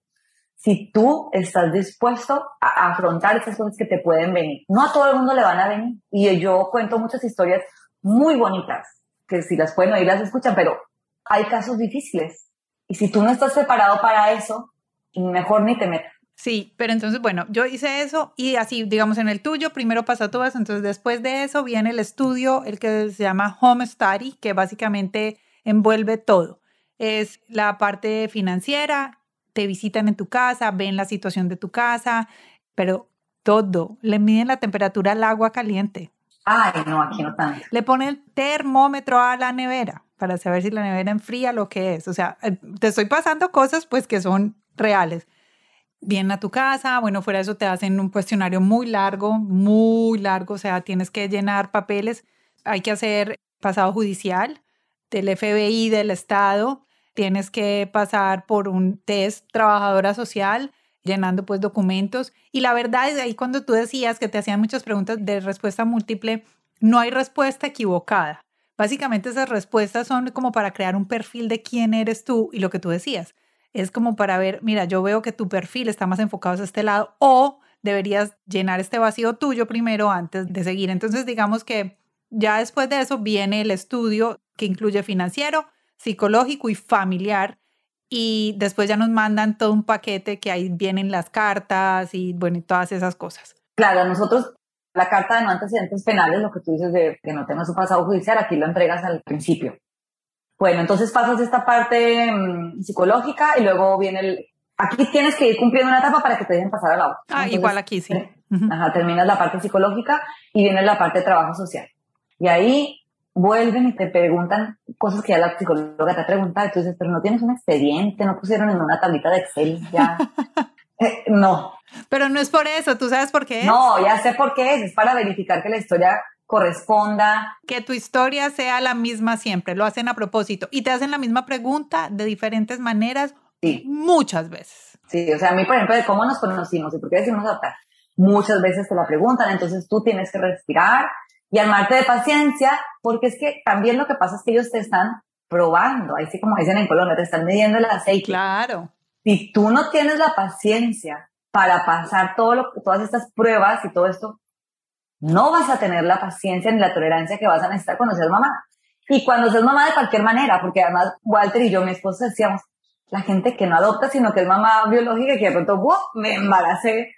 si tú estás dispuesto a afrontar esas cosas que te pueden venir. No a todo el mundo le van a venir. Y yo cuento muchas historias muy bonitas, que si las pueden oír las escuchan, pero hay casos difíciles. Y si tú no estás preparado para eso, mejor ni te metas. Sí, pero entonces, bueno, yo hice eso y así, digamos, en el tuyo, primero pasa todo eso, entonces después de eso viene el estudio, el que se llama Home Study, que básicamente envuelve todo. Es la parte financiera, te visitan en tu casa, ven la situación de tu casa, pero todo, le miden la temperatura al agua caliente. Ay, no, aquí no tanto. Le ponen el termómetro a la nevera para saber si la nevera enfría lo que es. O sea, eh, te estoy pasando cosas pues que son reales. Vienen a tu casa, bueno, fuera de eso te hacen un cuestionario muy largo, muy largo, o sea, tienes que llenar papeles, hay que hacer pasado judicial del FBI, del Estado, tienes que pasar por un test trabajadora social, llenando pues documentos. Y la verdad es ahí cuando tú decías que te hacían muchas preguntas de respuesta múltiple, no hay respuesta equivocada. Básicamente esas respuestas son como para crear un perfil de quién eres tú y lo que tú decías. Es como para ver, mira, yo veo que tu perfil está más enfocado hacia este lado o deberías llenar este vacío tuyo primero antes de seguir. Entonces, digamos que ya después de eso viene el estudio que incluye financiero, psicológico y familiar. Y después ya nos mandan todo un paquete que ahí vienen las cartas y bueno, todas esas cosas. Claro, nosotros la carta de no antecedentes penales, lo que tú dices de que no tengas su pasado judicial, aquí lo entregas al principio. Bueno, entonces pasas esta parte mm, psicológica y luego viene el... Aquí tienes que ir cumpliendo una etapa para que te dejen pasar a la otra. Ah, igual aquí, sí. Ajá, terminas la parte psicológica y viene la parte de trabajo social. Y ahí vuelven y te preguntan cosas que ya la psicóloga te ha preguntado, y tú dices, pero no tienes un expediente, no pusieron en una tablita de Excel, ya. Eh, no. Pero no es por eso, ¿tú sabes por qué es? No, ya sé por qué es, es para verificar que la historia corresponda. Que tu historia sea la misma siempre, lo hacen a propósito y te hacen la misma pregunta de diferentes maneras sí. muchas veces. Sí, o sea, a mí, por ejemplo, de cómo nos conocimos y por qué decimos adoptar, muchas veces te la preguntan, entonces tú tienes que respirar, y armarte de paciencia, porque es que también lo que pasa es que ellos te están probando, así como dicen en Colombia, te están midiendo el aceite. Claro. Si tú no tienes la paciencia para pasar todo lo, todas estas pruebas y todo esto, no vas a tener la paciencia ni la tolerancia que vas a necesitar cuando seas mamá. Y cuando seas mamá de cualquier manera, porque además Walter y yo, mi esposo, decíamos, la gente que no adopta, sino que es mamá biológica que de pronto, ¡wow! me embaracé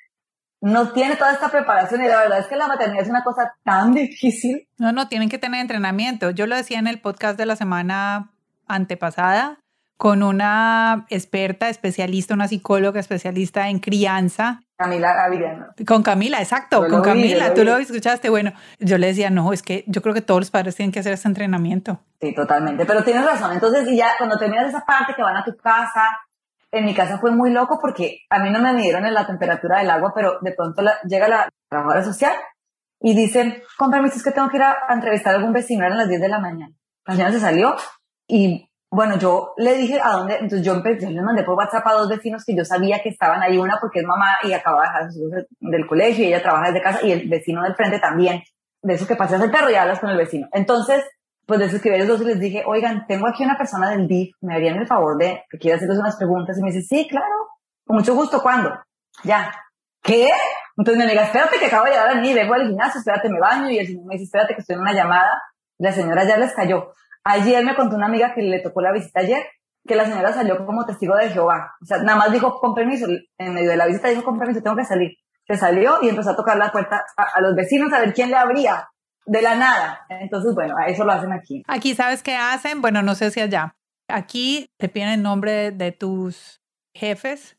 no tiene toda esta preparación y la verdad es que la maternidad es una cosa tan difícil. No, no, tienen que tener entrenamiento. Yo lo decía en el podcast de la semana antepasada con una experta, especialista, una psicóloga especialista en crianza. Camila Avillano. Con Camila, exacto, con Camila, tú lo escuchaste. Bueno, yo le decía, no, es que yo creo que todos los padres tienen que hacer ese entrenamiento. Sí, totalmente, pero tienes razón. Entonces, y ya cuando terminas esa parte que van a tu casa, en mi casa fue muy loco porque a mí no me midieron en la temperatura del agua, pero de pronto llega la trabajadora social y dice, con permiso, es que tengo que ir a, entrevistar a algún vecino, eran las 10 de la mañana. La señora se salió y bueno, yo le dije a dónde, entonces yo empecé, le mandé por WhatsApp a dos vecinos que yo sabía que estaban ahí, una porque es mamá y acaba de dejar sus del colegio y ella trabaja desde casa y el vecino del frente también, de eso que paseas el perro y hablas con el vecino. Entonces, pues les escribí a ellos dos y les dije, oigan, tengo aquí una persona del DIF, me harían el favor de que quiera hacerles unas preguntas. Y me dice, sí, claro, con mucho gusto, ¿cuándo? Ya. ¿Qué? Entonces me diga, espérate que acabo de llegar al DIF, vengo al gimnasio, espérate, me baño. Y el señor me dice, espérate que estoy en una llamada. La señora ya les cayó. Ayer me contó una amiga que le tocó la visita ayer, que la señora salió como testigo de Jehová. O sea, nada más dijo, con permiso, en medio de la visita dijo, con permiso, tengo que salir. Se salió y empezó a tocar la puerta a, a los vecinos a ver quién le abría de la nada. Entonces, bueno, eso lo hacen aquí. Aquí, ¿sabes qué hacen? Bueno, no sé si allá. Aquí te piden el nombre de tus jefes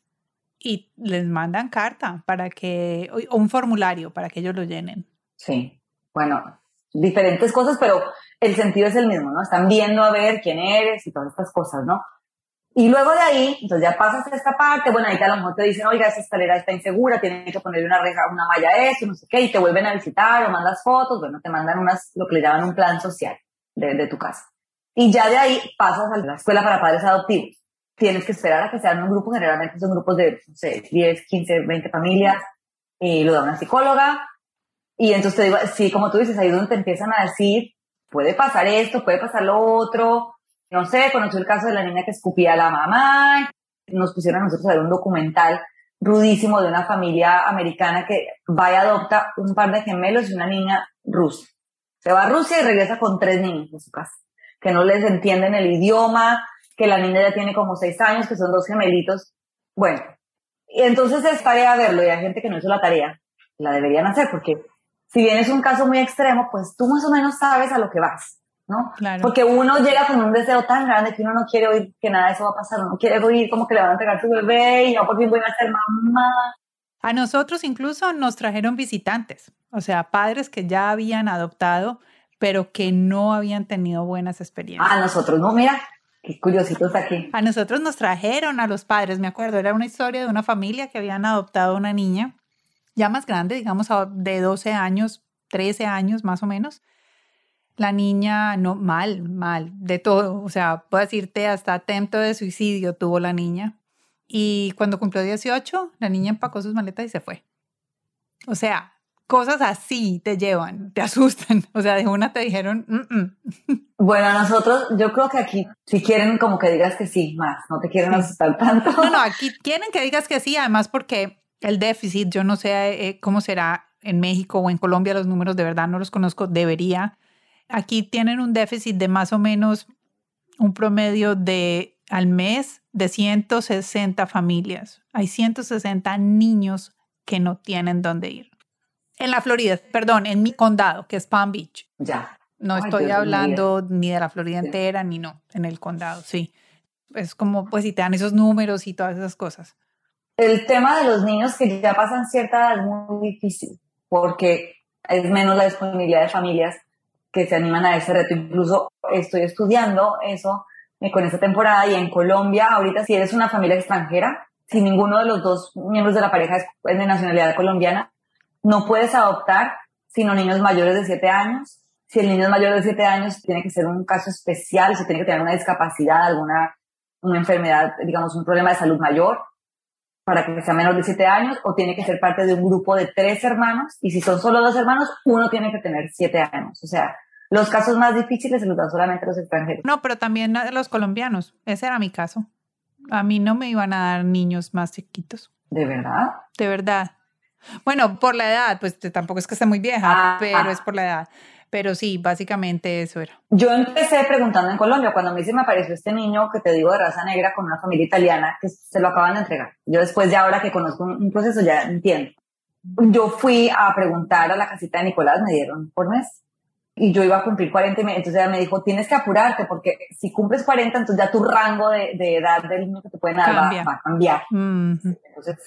y les mandan carta para que, o un formulario para que ellos lo llenen. Sí, bueno, diferentes cosas, pero el sentido es el mismo, ¿no? Están viendo a ver quién eres y todas estas cosas, ¿no? Y luego de ahí, entonces ya pasas a esta parte, bueno, ahí a lo mejor te dicen, oiga, esa escalera está insegura, tienen que ponerle una reja, una malla a eso, no sé qué, y te vuelven a visitar o mandas fotos, bueno, te mandan unas, lo que le llaman un plan social de, de tu casa. Y ya de ahí pasas a la escuela para padres adoptivos. Tienes que esperar a que sean un grupo, generalmente son grupos de, no sé, 10, 15, 20 familias, y lo da una psicóloga, y entonces te digo, sí, como tú dices, ahí es donde te empiezan a decir, puede pasar esto, puede pasar lo otro, no sé, conoció el caso de la niña que escupía a la mamá. Nos pusieron a nosotros a ver un documental rudísimo de una familia americana que va y adopta un par de gemelos y una niña rusa. Se va a Rusia y regresa con tres niños de su casa, que no les entienden el idioma, que la niña ya tiene como seis años, que son dos gemelitos. Bueno, y entonces es tarea verlo y hay gente que no hizo la tarea. La deberían hacer porque si bien es un caso muy extremo, pues tú más o menos sabes a lo que vas. ¿no? Porque uno llega con un deseo tan grande que uno no quiere oír que nada de eso va a pasar, uno quiere oír como que le van a entregar su bebé y yo por fin voy a ser mamá. A nosotros incluso nos trajeron visitantes, o sea, padres que ya habían adoptado, pero que no habían tenido buenas experiencias. A nosotros no, mira, qué curiositos aquí. A nosotros nos trajeron a los padres, me acuerdo, era una historia de una familia que habían adoptado una niña ya más grande, digamos de 12 años, 13 años más o menos, la niña, no, mal, mal, de todo. O sea, puedo decirte, hasta atento de suicidio tuvo la niña. Y cuando cumplió 18, la niña empacó sus maletas y se fue. O sea, cosas así te llevan, te asustan. O sea, de una te dijeron, bueno, nosotros, yo creo que aquí, si quieren como que digas que sí, más, no te quieren asustar tanto. No, no, aquí quieren que digas que sí, además porque el déficit, yo no sé eh, cómo será en México o en Colombia, los números de verdad no los conozco, debería Aquí tienen un déficit de más o menos un promedio de al mes de 160 familias. Hay 160 niños que no tienen dónde ir. En la Florida, perdón, en mi condado, que es Palm Beach. Ya. No estoy hablando ni de la Florida entera, ni no, en el condado, sí. Es como, pues, si te dan esos números y todas esas cosas. El tema de los niños que ya pasan cierta edad es muy difícil, porque es menos la disponibilidad de familias que se animan a ese reto. Incluso estoy estudiando eso eh, con esta temporada y en Colombia, ahorita si eres una familia extranjera, si ninguno de los dos miembros de la pareja es de nacionalidad colombiana, no puedes adoptar sino niños mayores de 7 años. Si el niño es mayor de 7 años, tiene que ser un caso especial, se tiene que tener una discapacidad, alguna una enfermedad, digamos, un problema de salud mayor para que sea menor de 7 años o tiene que ser parte de un grupo de tres hermanos y si son solo dos hermanos, uno tiene que tener 7 años. O sea, los casos más difíciles se los dan solamente a los extranjeros. No, pero también a los colombianos. Ese era mi caso. A mí no me iban a dar niños más chiquitos. ¿De verdad? De verdad. Bueno, por la edad, pues tampoco es que esté muy vieja, ah, pero ah. es por la edad. Pero sí, básicamente eso era. Yo empecé preguntando en Colombia, cuando a mí se me apareció este niño que te digo de raza negra con una familia italiana que se lo acaban de entregar. Yo después de ahora que conozco un proceso ya entiendo. Yo fui a preguntar a la casita de Nicolás, me dieron por mes y yo iba a cumplir 40 y entonces ella me dijo, tienes que apurarte porque si cumples 40, entonces ya tu rango de, de edad del niño que te pueden dar va, a cambiar. Entonces,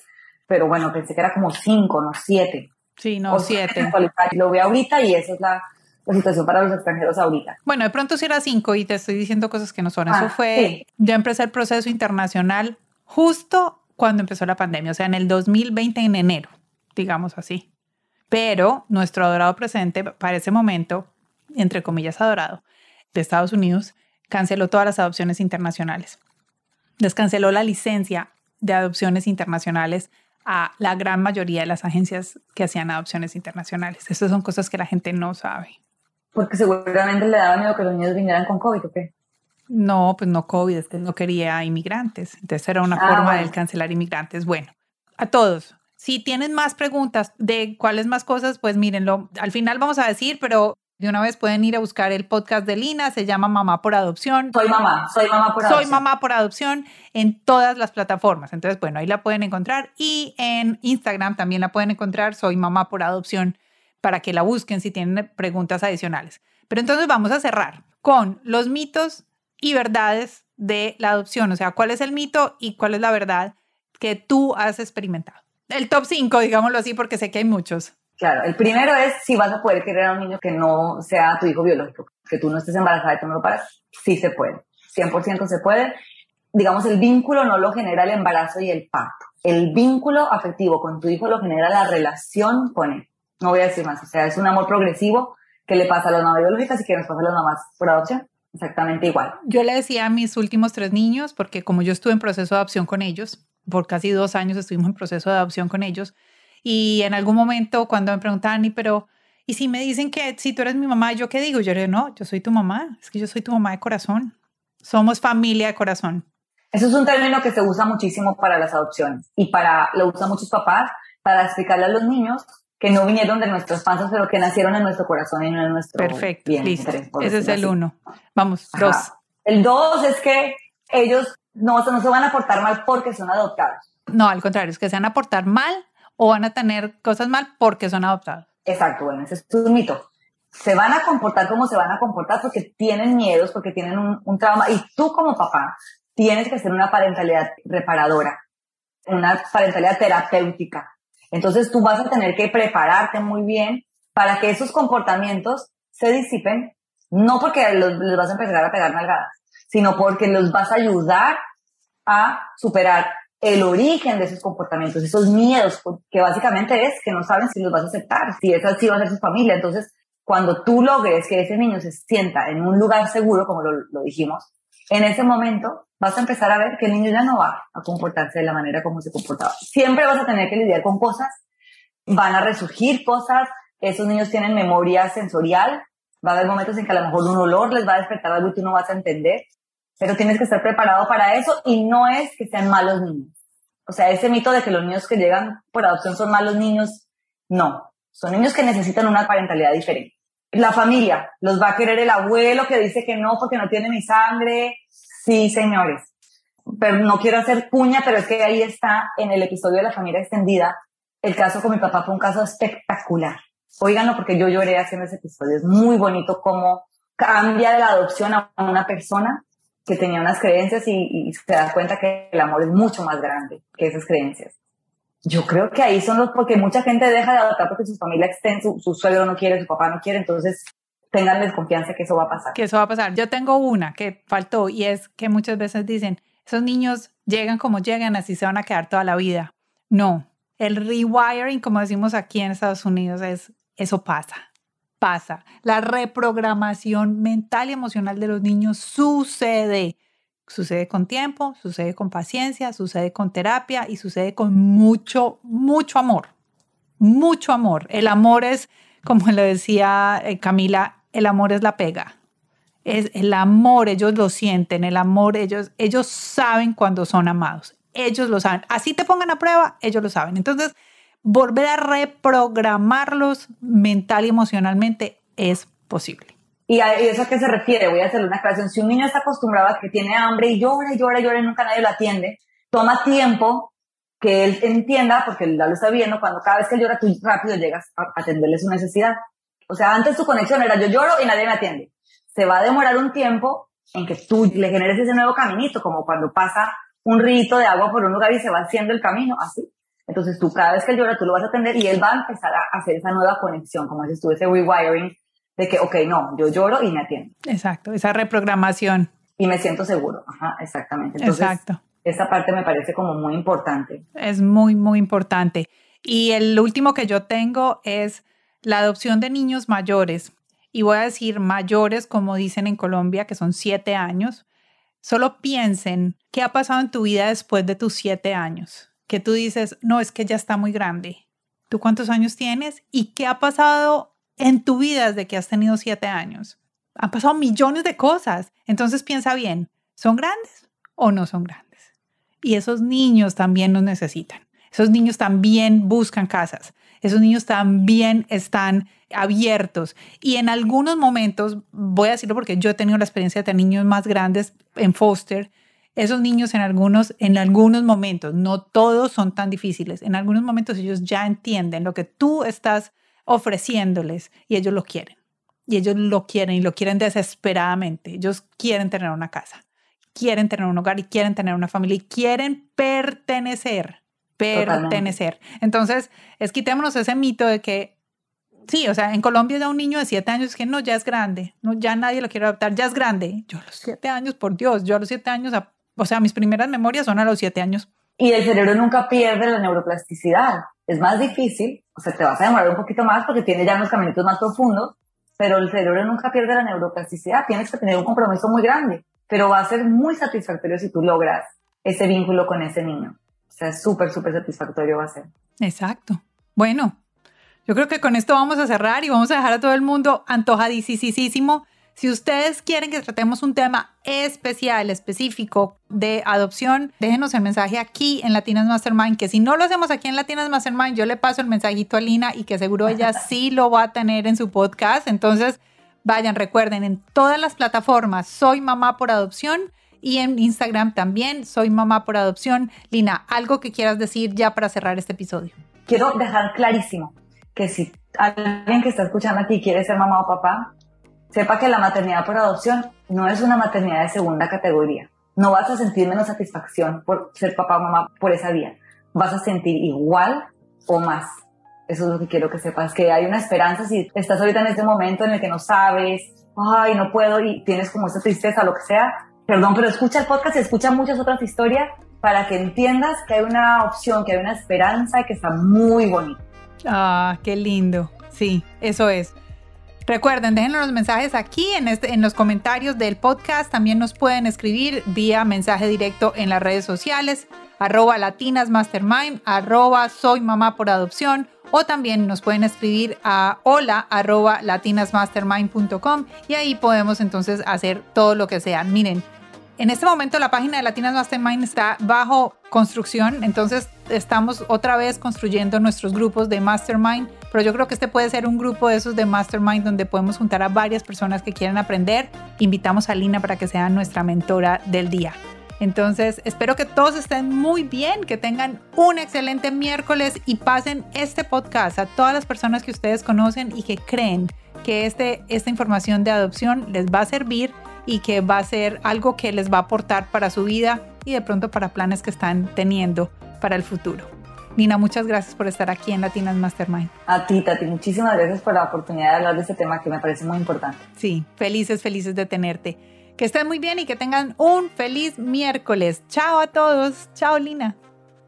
pero bueno, pensé que era como 5, no 7. Sí, no 7. Lo veo ahorita y esa es la, la, situación para los extranjeros ahorita. Bueno, de pronto sí era 5 y te estoy diciendo cosas que no son. Eso ah, fue, ya empecé el proceso internacional justo cuando empezó la pandemia, o sea, en el 2020 en enero, digamos así. Pero nuestro adorado presente para ese momento entre comillas, adorado, de Estados Unidos, canceló todas las adopciones internacionales. Descanceló la licencia de adopciones internacionales a la gran mayoría de las agencias que hacían adopciones internacionales. Esas son cosas que la gente no sabe. Porque seguramente le daba miedo que los niños vinieran con COVID, ¿o qué? No, pues no COVID, es que no quería inmigrantes. Entonces era una ah, forma de cancelar inmigrantes. Bueno, a todos. Si tienen más preguntas de cuáles más cosas, pues mírenlo. Al final vamos a decir, pero de una vez pueden ir a buscar el podcast de Lina, se llama Mamá por Adopción. Soy mamá, soy mamá por adopción. Soy mamá por adopción en todas las plataformas. Entonces, bueno, ahí la pueden encontrar. Y en Instagram también la pueden encontrar, soy mamá por adopción. Para que la busquen si tienen preguntas adicionales. Pero entonces vamos a cerrar con los mitos y verdades de la adopción, o sea, cuál es el mito y cuál es la verdad que tú has experimentado. El top 5, digámoslo así, porque sé que hay muchos. Claro, el primero es si vas a poder querer a un niño que no sea tu hijo biológico, que tú no estés embarazada y tú no lo paras. Sí se puede, 100% se puede. Digamos, el vínculo no lo genera el embarazo y el parto. El vínculo afectivo con tu hijo lo genera la relación con él. No voy a decir más, o sea, es un amor progresivo que le pasa a las mamás biológicas y que nos pasa a las mamás por adopción. Exactamente igual. Yo le decía a mis últimos tres niños, porque como yo estuve en proceso de adopción con ellos, por casi dos años estuvimos en proceso de adopción con ellos, y en algún momento cuando me preguntaban, y pero, ¿y si me dicen que si tú eres mi mamá, yo qué digo? Yo le digo, no, yo soy tu mamá, es que yo soy tu mamá de corazón. Somos familia de corazón. Eso es un término que se usa muchísimo para las adopciones y para lo usan muchos papás para explicarle a los niños que no vinieron de nuestros panzas, pero que nacieron en nuestro corazón y no en nuestro Perfecto, listo. Ese es el uno. Vamos, dos. El dos es que ellos no, no se van a portar mal porque son adoptados. No, al contrario, es que se van a portar mal o van a tener cosas mal porque son adoptados. Exacto, bueno, ese es un mito. Se van a comportar como se van a comportar porque tienen miedos, porque tienen un, un trauma y tú como papá tienes que hacer una parentalidad reparadora, una parentalidad terapéutica entonces tú vas a tener que prepararte muy bien para que esos comportamientos se disipen, no porque les vas a empezar a pegar nalgadas, sino porque los vas a ayudar a superar el origen de esos comportamientos, esos miedos, que básicamente es que no saben si los vas a aceptar, si esa sí va a ser su familia. Entonces, cuando tú logres que ese niño se sienta en un lugar seguro, como lo dijimos, en ese momento vas a empezar a ver que el niño ya no va a comportarse de la manera como se comportaba. Siempre vas a tener que lidiar con cosas, van a resurgir cosas, esos niños tienen memoria sensorial, va a haber momentos en que a lo mejor un olor les va a despertar algo y tú no vas a entender, pero tienes que estar preparado para eso y no es que sean malos niños. O sea, ese mito de que los niños que llegan por adopción son malos niños, no, son niños que necesitan una parentalidad diferente. La familia, los va a querer el abuelo que dice que no porque no tiene mi sangre. Sí, señores. Pero no quiero hacer cuña, pero es que ahí está en el episodio de la familia extendida. El caso con mi papá fue un caso espectacular. Óiganlo porque yo lloré haciendo ese episodio. Es muy bonito cómo cambia de la adopción a una persona que tenía unas creencias y, se da cuenta que el amor es mucho más grande que esas creencias. Yo creo que ahí son los, porque mucha gente deja de adoptar porque su familia extensa, su, su suegro no quiere, su papá no quiere, entonces tengan desconfianza que eso va a pasar. Que eso va a pasar. Yo tengo una que faltó y es que muchas veces dicen, esos niños llegan como llegan, así se van a quedar toda la vida. No, el rewiring, como decimos aquí en Estados Unidos, es eso pasa, pasa. La reprogramación mental y emocional de los niños sucede. Sucede con tiempo, sucede con paciencia, sucede con terapia y sucede con mucho, mucho amor. Mucho amor. El amor es, como le decía eh, Camila, el amor es la pega. Es el amor, ellos lo sienten, el amor, ellos, ellos saben cuando son amados. Ellos lo saben. Así te pongan a prueba, ellos lo saben. Entonces, volver a reprogramarlos mental y emocionalmente es posible. ¿Y a eso a qué se refiere? Voy a hacerle una aclaración. Si un niño está acostumbrado a que tiene hambre y llora y llora y llora y nunca nadie lo atiende, toma tiempo que él entienda, porque él ya lo está viendo, cuando cada vez que llora, tú rápido llegas a atenderle su necesidad. O sea, antes tu conexión era yo lloro y nadie me atiende. Se va a demorar un tiempo en que tú le generes ese nuevo caminito, como cuando pasa un rito de agua por un lugar y se va haciendo el camino, así. Entonces tú cada vez que él llora, tú lo vas a atender y él va a empezar a hacer esa nueva conexión, como si estuviese rewiring de que, ok, no, yo lloro y me atiendo. Exacto, esa reprogramación. Y me siento seguro, ajá, exactamente. Entonces, Exacto. Esa parte me parece como muy importante. Es muy, muy importante. Y el último que yo tengo es la adopción de niños mayores. Y voy a decir mayores, como dicen en Colombia, que son siete años. Solo piensen qué ha pasado en tu vida después de tus siete años. Que tú dices, no, es que ya está muy grande. ¿Tú cuántos años tienes? ¿Y qué ha pasado en tu vida desde que has tenido siete años. Han pasado millones de cosas. Entonces piensa bien, ¿son grandes o no son grandes? Y esos niños también nos necesitan. Esos niños también buscan casas. Esos niños también están abiertos. Y en algunos momentos, voy a decirlo porque yo he tenido la experiencia de tener niños más grandes en foster, esos niños en algunos, en algunos momentos, no todos son tan difíciles, en algunos momentos ellos ya entienden lo que tú estás ofreciéndoles y ellos lo quieren. Y ellos lo quieren y lo quieren desesperadamente. Ellos quieren tener una casa, quieren tener un hogar y quieren tener una familia y quieren pertenecer, pertenecer. Entonces, es quitémonos ese mito de que Sí, o sea, en Colombia ya un niño de siete años que no, ya es grande, no, ya nadie lo quiere adoptar, ya es grande. Yo a los siete años, por Dios, yo a los siete años, o sea, mis primeras memorias son a los siete años. Y el cerebro nunca pierde la neuroplasticidad. Es más difícil, o sea, te vas a demorar un poquito más porque tiene ya unos caminitos más profundos, pero el cerebro nunca pierde la neuroplasticidad. Tienes que tener un compromiso muy grande, pero va a ser muy satisfactorio si tú logras ese vínculo con ese niño. Sea, súper, súper satisfactorio va a ser. Exacto. Bueno, yo creo que con esto vamos a cerrar y vamos a dejar a todo el mundo antojadísimo. Si ustedes quieren que tratemos un tema especial, específico de adopción, déjenos el mensaje aquí en Latinas Mastermind, que si no lo hacemos aquí en Latinas Mastermind, yo le paso el mensajito a Lina y que seguro ella sí lo va a tener en su podcast. Entonces, vayan, recuerden, en todas las plataformas, soy mamá por adopción y en Instagram también, soy mamá por adopción. Lina, algo que quieras decir ya para cerrar este episodio. Quiero dejar clarísimo que si alguien que está escuchando aquí quiere ser mamá o papá, sepa que la maternidad por adopción no es una maternidad de segunda categoría. No vas a sentir menos satisfacción por ser papá o mamá por esa vía. Vas a sentir igual o más. Eso es lo que quiero que sepas, que hay una esperanza si estás ahorita en este momento en el que no sabes, ay, no puedo y tienes como esa tristeza, lo que sea. Perdón, pero escucha el podcast y escucha muchas otras historias para que entiendas que hay una opción, que hay una esperanza y que está muy bonita. Ah, qué lindo. Sí, eso es. Recuerden, déjenos los mensajes aquí en, este, en los comentarios del podcast. También nos pueden escribir vía mensaje directo en las redes sociales, arroba latinasmastermind, arroba soy mamá por adopción, o también nos pueden escribir a hola arroba latinasmastermind.com y ahí podemos entonces hacer todo lo que sea. Miren, en este momento la página de Latinas Mastermind está bajo construcción, entonces estamos otra vez construyendo nuestros grupos de Mastermind, pero yo creo que este puede ser un grupo de esos de Mastermind donde podemos juntar a varias personas que quieran aprender. Invitamos a Lina para que sea nuestra mentora del día. Entonces, espero que todos estén muy bien, que tengan un excelente miércoles y pasen este podcast a todas las personas que ustedes conocen y que creen que este, esta información de adopción les va a servir y que va a ser algo que les va a aportar para su vida y de pronto para planes que están teniendo para el futuro. Nina, muchas gracias por estar aquí en Latinas Mastermind. A ti, Tati, muchísimas gracias por la oportunidad de hablar de este tema que me parece muy importante. Sí, felices, felices de tenerte. Que estén muy bien y que tengan un feliz miércoles. Chao a todos. Chao, Lina.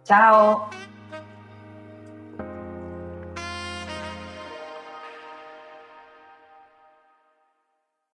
Chao.